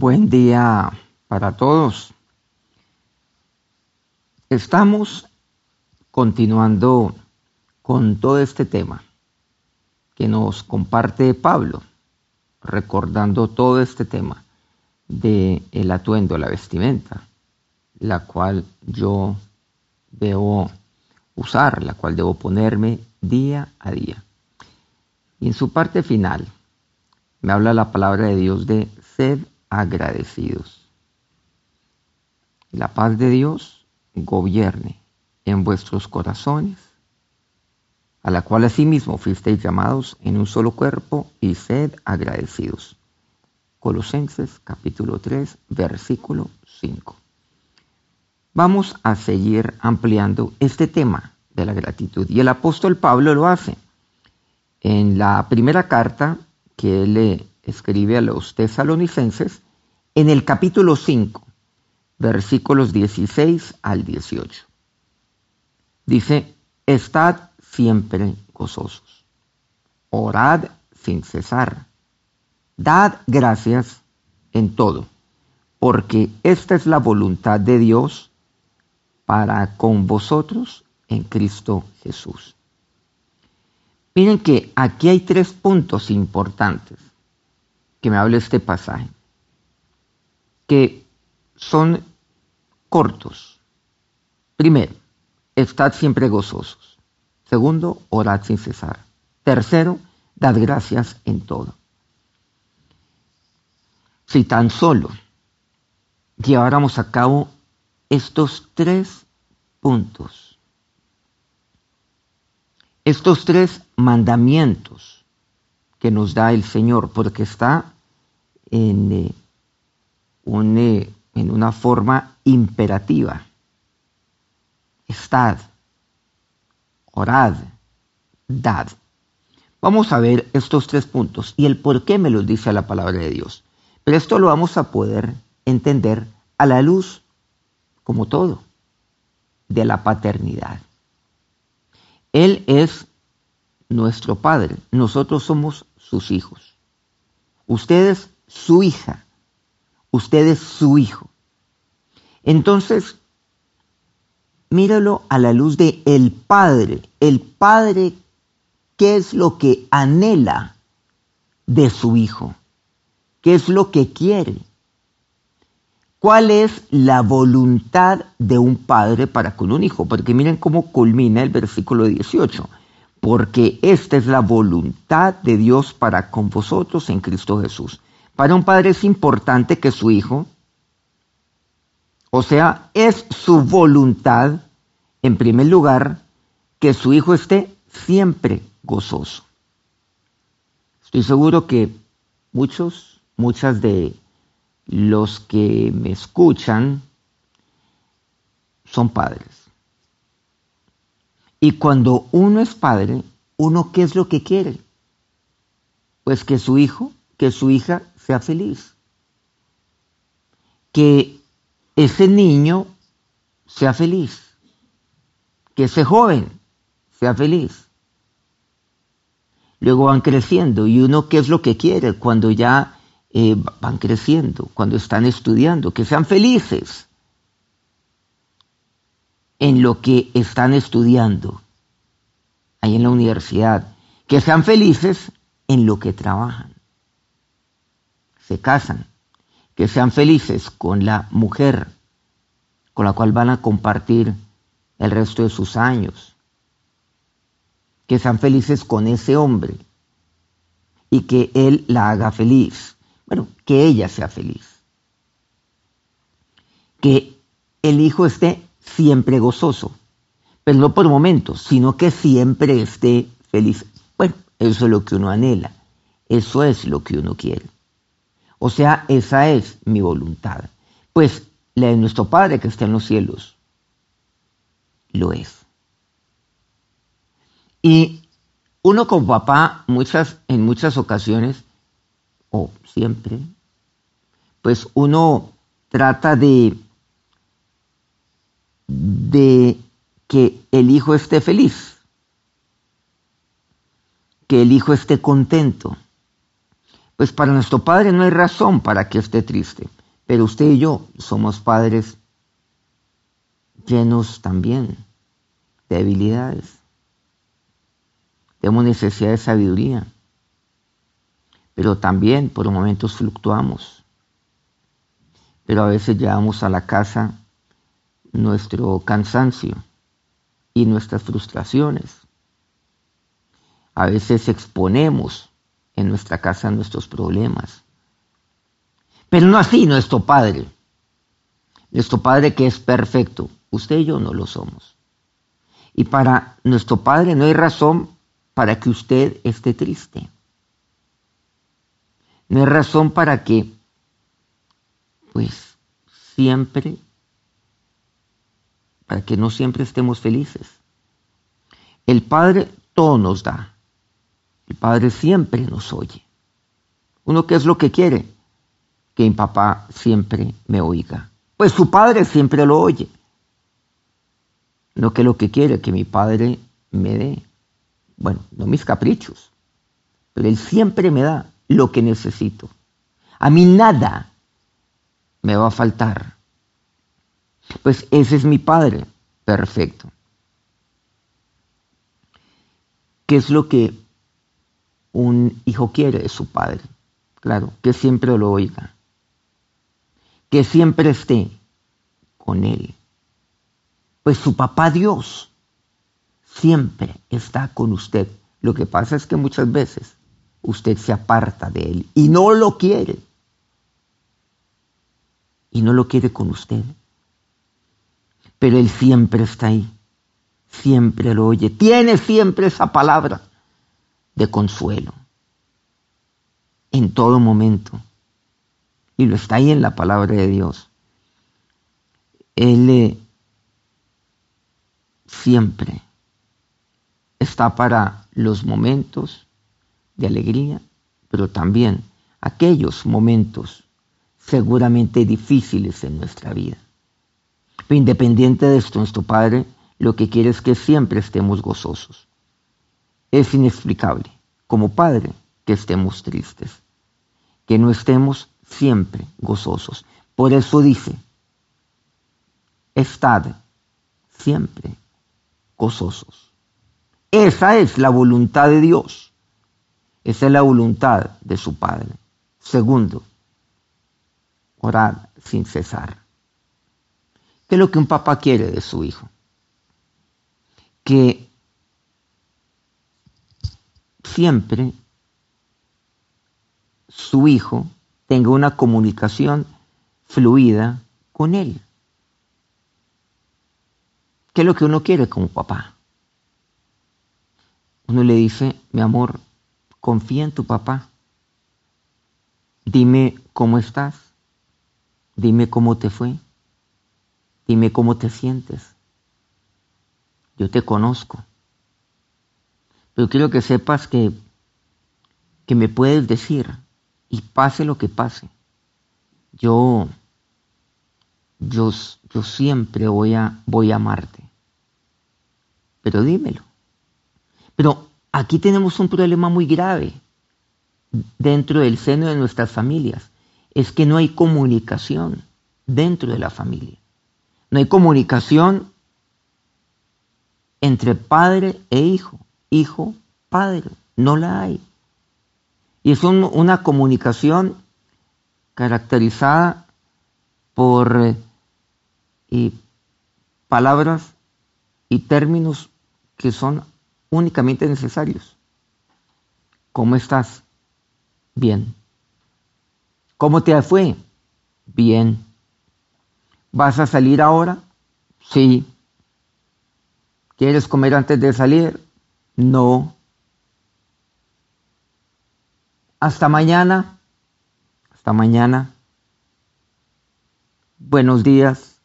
Buen día para todos. Estamos continuando con todo este tema que nos comparte Pablo, recordando todo este tema de el atuendo, la vestimenta, la cual yo debo usar, la cual debo ponerme día a día. Y en su parte final me habla la palabra de Dios de sed agradecidos. La paz de Dios gobierne en vuestros corazones, a la cual asimismo fuisteis llamados en un solo cuerpo y sed agradecidos. Colosenses capítulo 3, versículo 5. Vamos a seguir ampliando este tema de la gratitud y el apóstol Pablo lo hace. En la primera carta que le escribe a los tesalonicenses, en el capítulo 5, versículos 16 al 18. Dice, estad siempre gozosos, orad sin cesar, dad gracias en todo, porque esta es la voluntad de Dios para con vosotros en Cristo Jesús. Miren que aquí hay tres puntos importantes que me habla este pasaje, que son cortos. Primero, estad siempre gozosos. Segundo, orad sin cesar. Tercero, dad gracias en todo. Si tan solo lleváramos a cabo estos tres puntos, estos tres mandamientos que nos da el Señor, porque está en, eh, eh, en una forma imperativa. Estad, orad, dad. Vamos a ver estos tres puntos y el por qué me los dice la palabra de Dios. Pero esto lo vamos a poder entender a la luz, como todo, de la paternidad. Él es nuestro Padre, nosotros somos sus hijos. Ustedes su hija, ustedes su hijo. Entonces, míralo a la luz de el Padre. El Padre, ¿qué es lo que anhela de su hijo? ¿Qué es lo que quiere? ¿Cuál es la voluntad de un padre para con un hijo? Porque miren cómo culmina el versículo 18 porque esta es la voluntad de Dios para con vosotros en Cristo Jesús. Para un padre es importante que su hijo, o sea, es su voluntad, en primer lugar, que su hijo esté siempre gozoso. Estoy seguro que muchos, muchas de los que me escuchan son padres. Y cuando uno es padre, uno qué es lo que quiere? Pues que su hijo, que su hija sea feliz. Que ese niño sea feliz. Que ese joven sea feliz. Luego van creciendo y uno qué es lo que quiere cuando ya eh, van creciendo, cuando están estudiando, que sean felices en lo que están estudiando ahí en la universidad, que sean felices en lo que trabajan. Se casan, que sean felices con la mujer con la cual van a compartir el resto de sus años. Que sean felices con ese hombre y que él la haga feliz. Bueno, que ella sea feliz. Que el hijo esté siempre gozoso, pero no por momentos, sino que siempre esté feliz. Bueno, eso es lo que uno anhela, eso es lo que uno quiere. O sea, esa es mi voluntad. Pues la de nuestro Padre que está en los cielos lo es. Y uno como papá, muchas, en muchas ocasiones, o siempre, pues uno trata de de que el hijo esté feliz, que el hijo esté contento. Pues para nuestro Padre no hay razón para que esté triste, pero usted y yo somos padres llenos también de debilidades. Tenemos necesidad de sabiduría, pero también por momentos fluctuamos. Pero a veces llevamos a la casa nuestro cansancio y nuestras frustraciones. A veces exponemos en nuestra casa nuestros problemas. Pero no así nuestro Padre. Nuestro Padre que es perfecto. Usted y yo no lo somos. Y para nuestro Padre no hay razón para que usted esté triste. No hay razón para que, pues, siempre, para que no siempre estemos felices. El Padre todo nos da. Padre siempre nos oye. Uno, ¿qué es lo que quiere? Que mi papá siempre me oiga. Pues su Padre siempre lo oye. No que lo que quiere que mi Padre me dé. Bueno, no mis caprichos, pero Él siempre me da lo que necesito. A mí nada me va a faltar. Pues ese es mi Padre. Perfecto. ¿Qué es lo que un hijo quiere de su padre. Claro, que siempre lo oiga. Que siempre esté con él. Pues su papá Dios siempre está con usted. Lo que pasa es que muchas veces usted se aparta de él y no lo quiere. Y no lo quiere con usted. Pero él siempre está ahí. Siempre lo oye. Tiene siempre esa palabra de consuelo en todo momento. Y lo está ahí en la palabra de Dios. Él eh, siempre está para los momentos de alegría, pero también aquellos momentos seguramente difíciles en nuestra vida. Pero independiente de esto, nuestro Padre lo que quiere es que siempre estemos gozosos es inexplicable, como padre, que estemos tristes, que no estemos siempre gozosos. Por eso dice, estad siempre gozosos. Esa es la voluntad de Dios. Esa es la voluntad de su Padre. Segundo, orar sin cesar. ¿Qué es lo que un papá quiere de su hijo? Que siempre su hijo tenga una comunicación fluida con él. ¿Qué es lo que uno quiere como papá? Uno le dice, mi amor, confía en tu papá. Dime cómo estás. Dime cómo te fue. Dime cómo te sientes. Yo te conozco. Pero quiero que sepas que, que me puedes decir, y pase lo que pase, yo, yo, yo siempre voy a, voy a amarte. Pero dímelo. Pero aquí tenemos un problema muy grave dentro del seno de nuestras familias. Es que no hay comunicación dentro de la familia. No hay comunicación entre padre e hijo hijo, padre. No la hay. Y es una comunicación caracterizada por eh, palabras y términos que son únicamente necesarios. ¿Cómo estás? Bien. ¿Cómo te fue? Bien. ¿Vas a salir ahora? Sí. ¿Quieres comer antes de salir? No. Hasta mañana. Hasta mañana. Buenos días.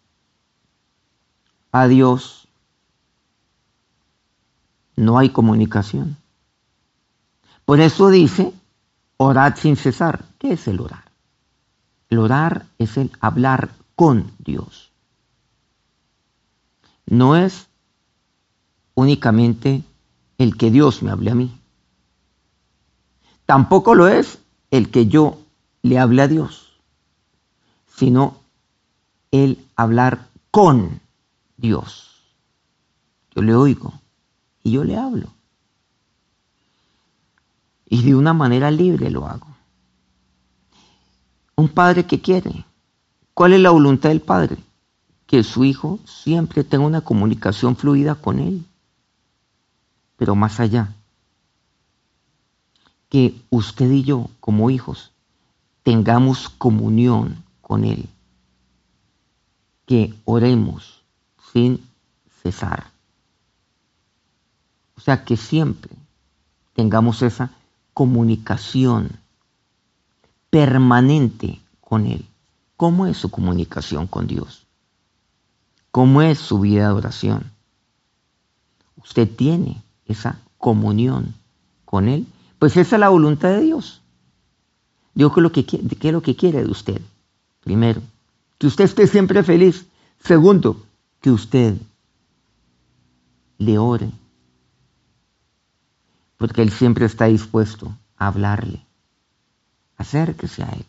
Adiós. No hay comunicación. Por eso dice, orad sin cesar. ¿Qué es el orar? El orar es el hablar con Dios. No es únicamente el que Dios me hable a mí. Tampoco lo es el que yo le hable a Dios, sino el hablar con Dios. Yo le oigo y yo le hablo. Y de una manera libre lo hago. Un padre que quiere. ¿Cuál es la voluntad del padre? Que su hijo siempre tenga una comunicación fluida con él. Pero más allá, que usted y yo, como hijos, tengamos comunión con Él. Que oremos sin cesar. O sea, que siempre tengamos esa comunicación permanente con Él. ¿Cómo es su comunicación con Dios? ¿Cómo es su vida de oración? Usted tiene esa comunión con Él pues esa es la voluntad de Dios. Dios, ¿qué es lo que, lo que quiere de usted? Primero, que usted esté siempre feliz. Segundo, que usted le ore. Porque Él siempre está dispuesto a hablarle. Acérquese a Él.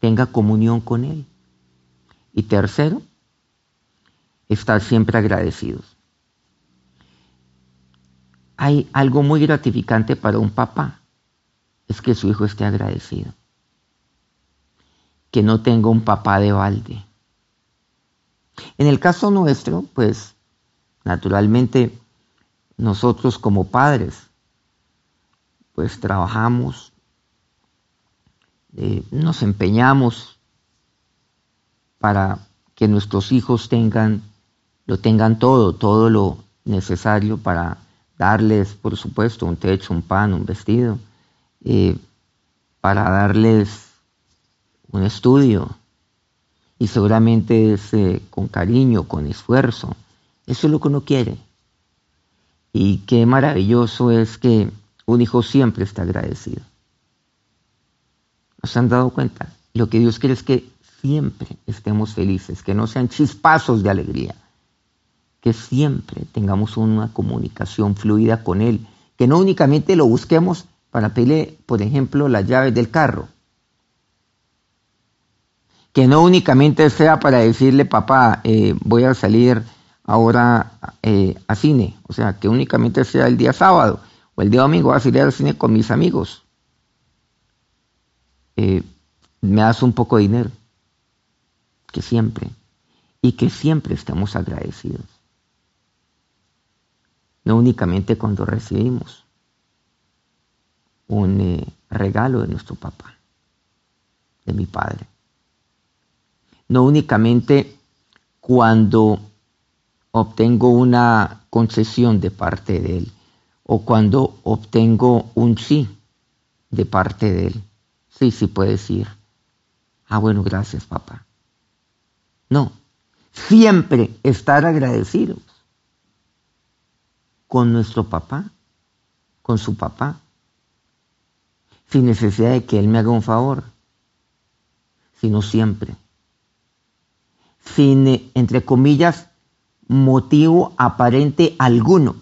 Tenga comunión con Él. Y tercero, estar siempre agradecidos hay algo muy gratificante para un papá, es que su hijo esté agradecido. Que no tenga un papá de balde. En el caso nuestro, pues naturalmente nosotros como padres, pues trabajamos, eh, nos empeñamos para que nuestros hijos tengan, lo tengan todo, todo lo necesario para darles, por supuesto, un techo, un pan, un vestido, eh, para darles un estudio. Y seguramente eh, con cariño, con esfuerzo. Eso es lo que uno quiere. Y qué maravilloso es que un hijo siempre está agradecido. ¿Nos han dado cuenta? Lo que Dios quiere es que siempre estemos felices, que no sean chispazos de alegría, que siempre tengamos una comunicación fluida con Él, que no únicamente lo busquemos para pedirle, por ejemplo, las llaves del carro, que no únicamente sea para decirle, papá, eh, voy a salir ahora eh, a cine, o sea, que únicamente sea el día sábado o el día domingo voy a salir al cine con mis amigos. Eh, me das un poco de dinero, que siempre, y que siempre estemos agradecidos no únicamente cuando recibimos un eh, regalo de nuestro papá, de mi padre, no únicamente cuando obtengo una concesión de parte de él o cuando obtengo un sí de parte de él. Sí, sí puede decir, ah, bueno, gracias papá. No, siempre estar agradecidos con nuestro papá, con su papá, sin necesidad de que él me haga un favor, sino siempre, sin, entre comillas, motivo aparente alguno.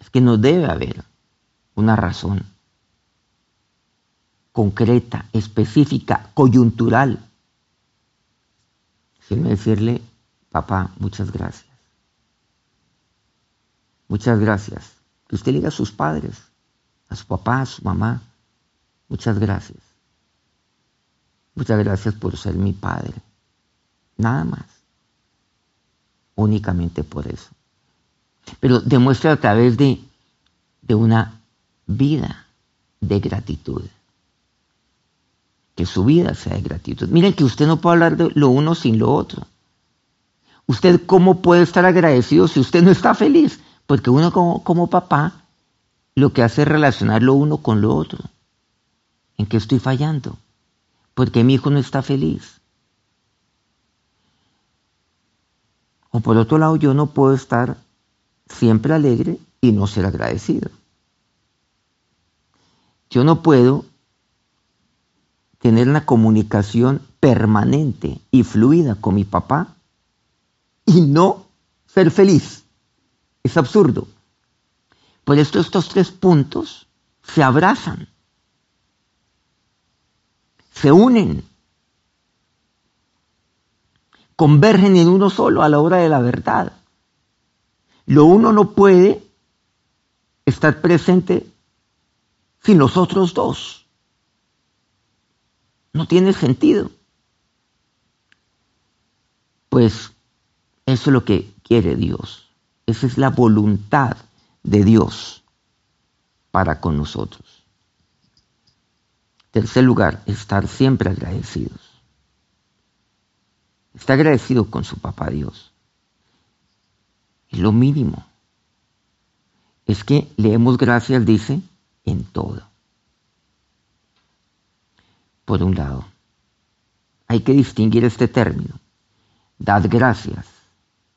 Es que no debe haber una razón concreta, específica, coyuntural, sin decirle, papá, muchas gracias. Muchas gracias. Que usted le diga a sus padres, a su papá, a su mamá, muchas gracias. Muchas gracias por ser mi padre. Nada más. Únicamente por eso. Pero demuestra a través de, de una vida de gratitud. Que su vida sea de gratitud. Miren que usted no puede hablar de lo uno sin lo otro. ¿Usted cómo puede estar agradecido si usted no está feliz? Porque uno como, papá lo que hace es relacionar lo uno con lo otro. ¿En qué estoy fallando? Porque mi hijo no está feliz. O por otro lado, yo no puedo estar siempre alegre y no ser agradecido. Yo no puedo tener una comunicación permanente y fluida con mi papá y no ser feliz. Es absurdo. Por esto estos tres puntos se abrazan, se unen, convergen en uno solo a la hora de la verdad. Lo uno no puede estar presente sin los otros dos. No tiene sentido. Pues eso es lo que quiere Dios. Esa es la voluntad de Dios para con nosotros. Tercer lugar, estar siempre agradecidos. Está agradecido con su papá Dios. Es lo mínimo. Es que leemos gracias, dice, en todo. Por un lado, hay que distinguir este término. Dad gracias,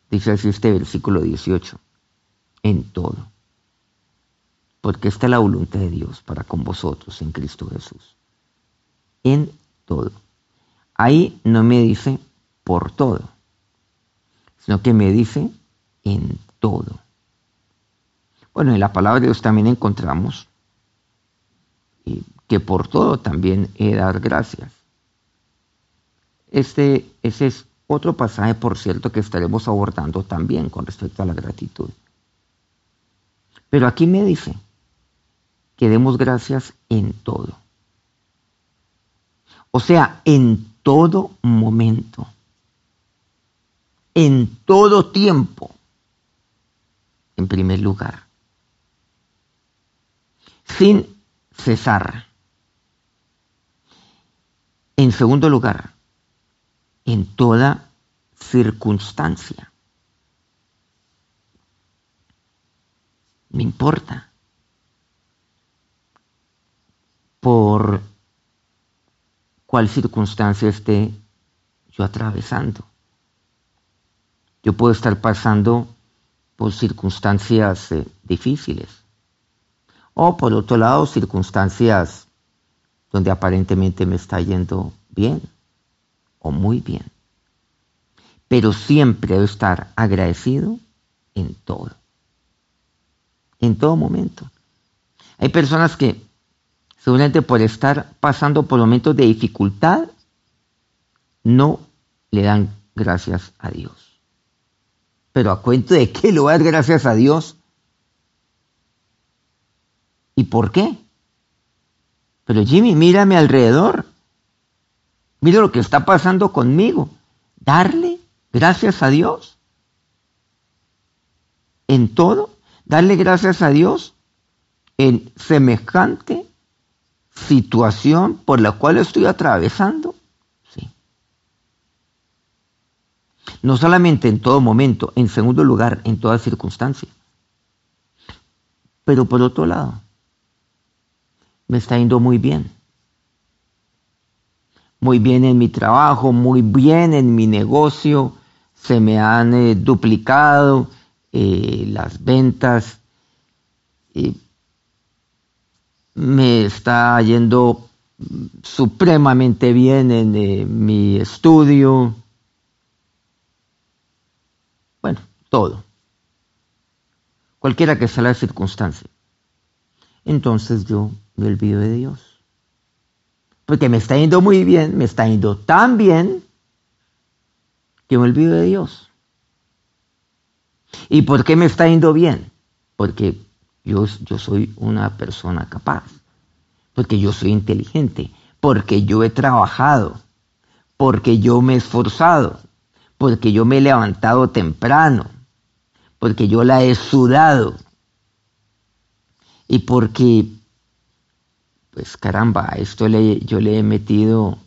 dice así este versículo 18, en todo. Porque esta es la voluntad de Dios para con vosotros en Cristo Jesús. En todo. Ahí no me dice por todo, sino que me dice en todo. Bueno, en la palabra de Dios también encontramos que por todo también he dar gracias. Este, ese es otro pasaje, por cierto, que estaremos abordando también con respecto a la gratitud. Pero aquí me dice que demos gracias en todo. O sea, en todo momento en todo tiempo, en primer lugar, sin cesar. En segundo lugar, en toda circunstancia. Me importa. Por cuál circunstancia esté yo atravesando. Yo puedo estar pasando por circunstancias eh, difíciles. O por otro lado, circunstancias donde aparentemente me está yendo bien o muy bien. Pero siempre debo estar agradecido en todo. En todo momento. Hay personas que seguramente por estar pasando por momentos de dificultad no le dan gracias a Dios pero a cuento de qué lo voy a dar gracias a Dios. ¿Y por qué? Pero Jimmy, mírame alrededor. Mira lo que está pasando conmigo. Darle gracias a Dios. En todo, darle gracias a Dios en semejante situación por la cual estoy atravesando. no solamente en todo momento, en segundo lugar, en toda circunstancia. Pero por otro lado, me está yendo muy bien. Muy bien en mi trabajo, muy bien en mi negocio, se me han eh, duplicado eh, las ventas, me está yendo supremamente bien en eh, mi estudio, todo, cualquiera que sea la circunstancia. Entonces yo me olvido de Dios. Porque me está yendo muy bien, me está yendo tan bien, que me olvido de Dios. ¿Y por qué me está yendo bien? Porque yo, yo soy una persona capaz, porque yo soy inteligente, porque yo he trabajado, porque yo me he esforzado, porque yo me he levantado temprano, porque yo la he sudado y porque, pues caramba, a esto yo le he metido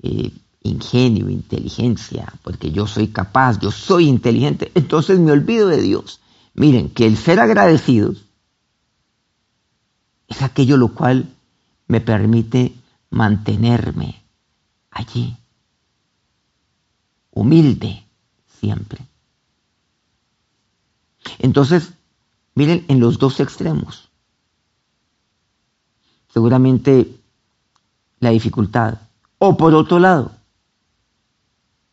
eh, ingenio, inteligencia, porque yo soy capaz, yo soy inteligente, entonces me olvido de Dios. Miren, que el ser agradecidos es aquello lo cual me permite mantenerme allí, humilde siempre. Entonces, miren en los dos extremos. Seguramente la dificultad. O por otro lado,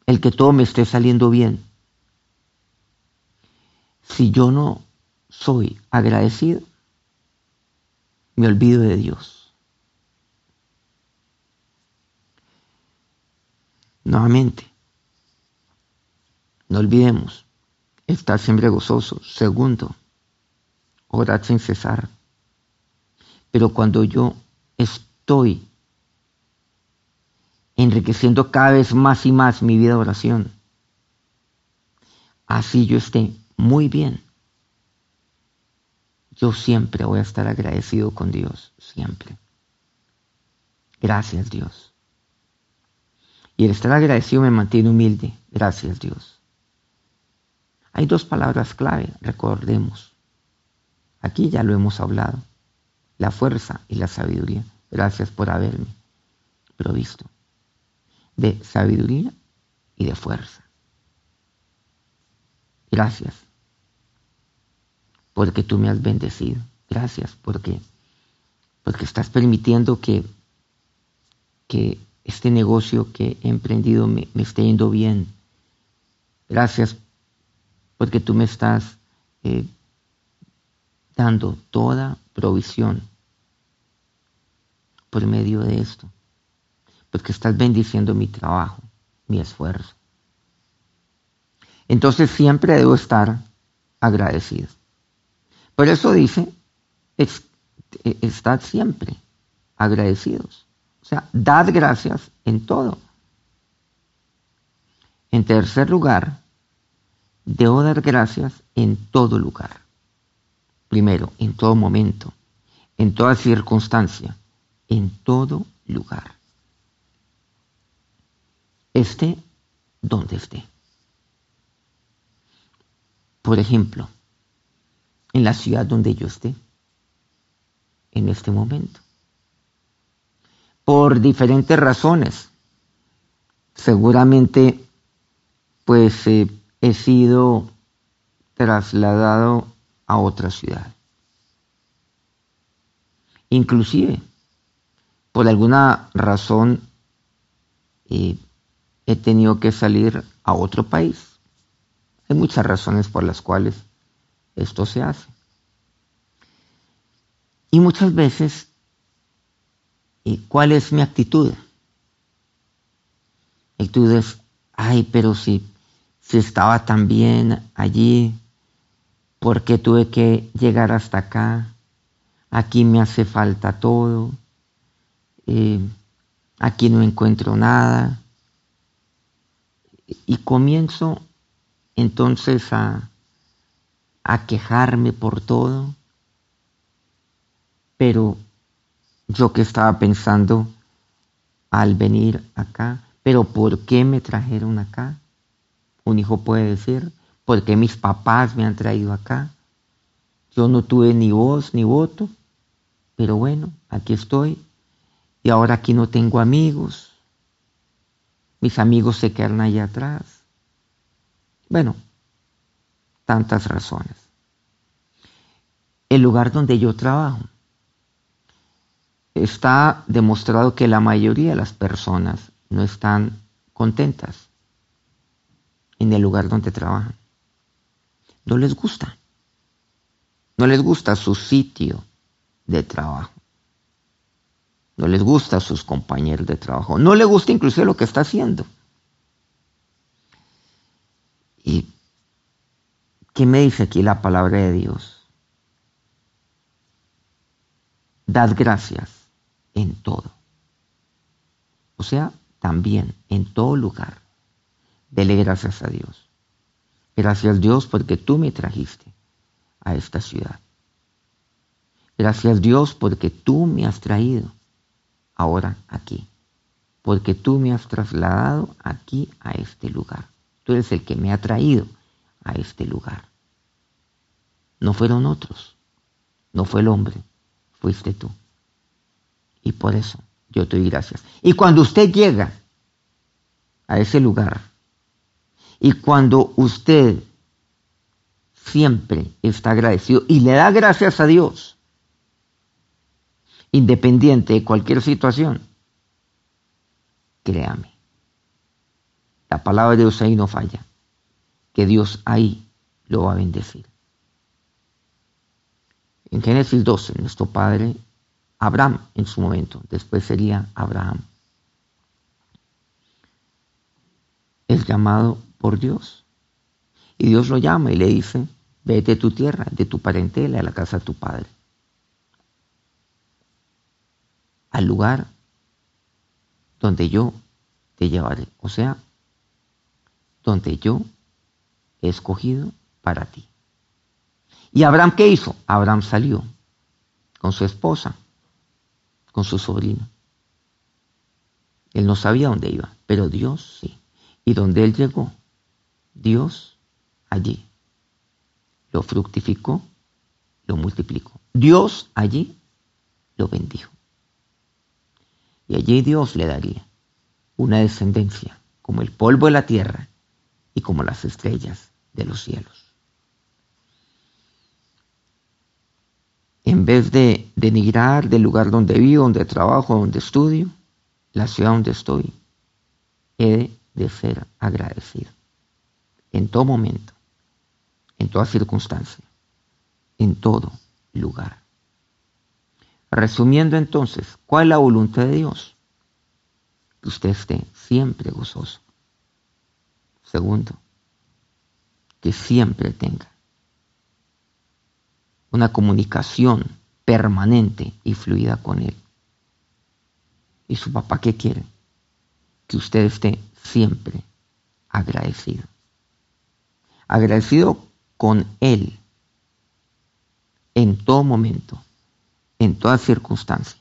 el que todo me esté saliendo bien. Si yo no soy agradecido, me olvido de Dios. Nuevamente, no olvidemos, estar siempre gozoso. Segundo, orar sin cesar. Pero cuando yo estoy enriqueciendo cada vez más y más mi vida de oración, así yo esté muy bien. Yo siempre voy a estar agradecido con Dios, siempre. Gracias Dios. Y el estar agradecido me mantiene humilde. Gracias Dios. Hay dos palabras clave, recordemos. Aquí ya lo hemos hablado. La fuerza y la sabiduría. Gracias por haberme provisto de sabiduría y de fuerza. Gracias porque tú me has bendecido. Gracias porque, porque estás permitiendo que, que este negocio que he emprendido me, esté yendo bien. Gracias porque tú me estás eh, dando toda provisión por medio de esto. Porque estás bendiciendo mi trabajo, mi esfuerzo. Entonces siempre debo estar agradecido. Por eso dice, estad siempre agradecidos. O sea, dad gracias en todo. En tercer lugar, debo dar gracias en todo lugar. Primero, en todo momento, en toda circunstancia, en todo lugar. Esté donde esté. Por ejemplo, en la ciudad donde yo esté en este momento. Por diferentes razones. Seguramente, pues eh, he sido trasladado a otra ciudad. Inclusive, por alguna razón, eh, he tenido que salir a otro país. Hay muchas razones por las cuales esto se hace. Y muchas veces, ¿cuál es mi actitud? Mi actitud es, ay, pero si, si estaba tan bien allí, ¿por qué tuve que llegar hasta acá? Aquí me hace falta todo, eh, aquí no encuentro nada. Y comienzo entonces a, a quejarme por todo. Pero yo que estaba pensando al venir acá, pero ¿por qué me trajeron acá? Un hijo puede decir, ¿por qué mis papás me han traído acá? Yo no tuve ni voz ni voto, pero bueno, aquí estoy y ahora aquí no tengo amigos. Mis amigos se quedan allá atrás. Bueno, tantas razones. El lugar donde yo trabajo. Está demostrado que la mayoría de las personas no están contentas en el lugar donde trabajan. No les gusta. No les gusta su sitio de trabajo. No les gusta sus compañeros de trabajo. No les gusta inclusive lo que está haciendo. Y ¿Qué me dice aquí la palabra de Dios? Dad gracias en todo. O sea, también en todo lugar. Dele gracias a Dios. Gracias Dios porque tú me trajiste a esta ciudad. Gracias Dios porque tú me has traído ahora aquí. Porque tú me has trasladado aquí a este lugar. Tú eres el que me ha traído a este lugar. No fueron otros, no fue el hombre, fuiste tú. Y por eso yo te doy gracias. Y cuando usted llega a ese lugar, y cuando usted siempre está agradecido y le da gracias a Dios, independiente de cualquier situación, créame, la palabra de Dios ahí no falla que Dios ahí lo va a bendecir. En Génesis 12, nuestro Padre Abraham en su momento, después sería Abraham. Es llamado por Dios. Y Dios lo llama y le dice, vete de tu tierra, de tu parentela, a la casa de tu padre. Al lugar donde yo te llevaré. O sea, donde yo he escogido para ti. ¿Y Abraham qué hizo? Abraham salió con su esposa, con su sobrino. Él no sabía dónde iba, pero Dios sí. Y donde él llegó, Dios allí lo fructificó, lo multiplicó. Dios allí lo bendijo. Y allí Dios le daría una descendencia como el polvo de la tierra y como las estrellas de los cielos. En vez de denigrar del lugar donde vivo, donde trabajo, donde estudio, la ciudad donde estoy, he de ser agradecido. En todo momento, en toda circunstancia, en todo lugar. Resumiendo entonces, ¿cuál es la voluntad de Dios? Que usted esté siempre gozoso. Segundo, que siempre tenga una comunicación permanente y fluida con Él. ¿Y su papá qué quiere? Que usted esté siempre agradecido. Agradecido con Él en todo momento, en toda circunstancia,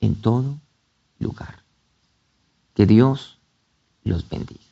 en todo lugar. Que Dios los bendiga.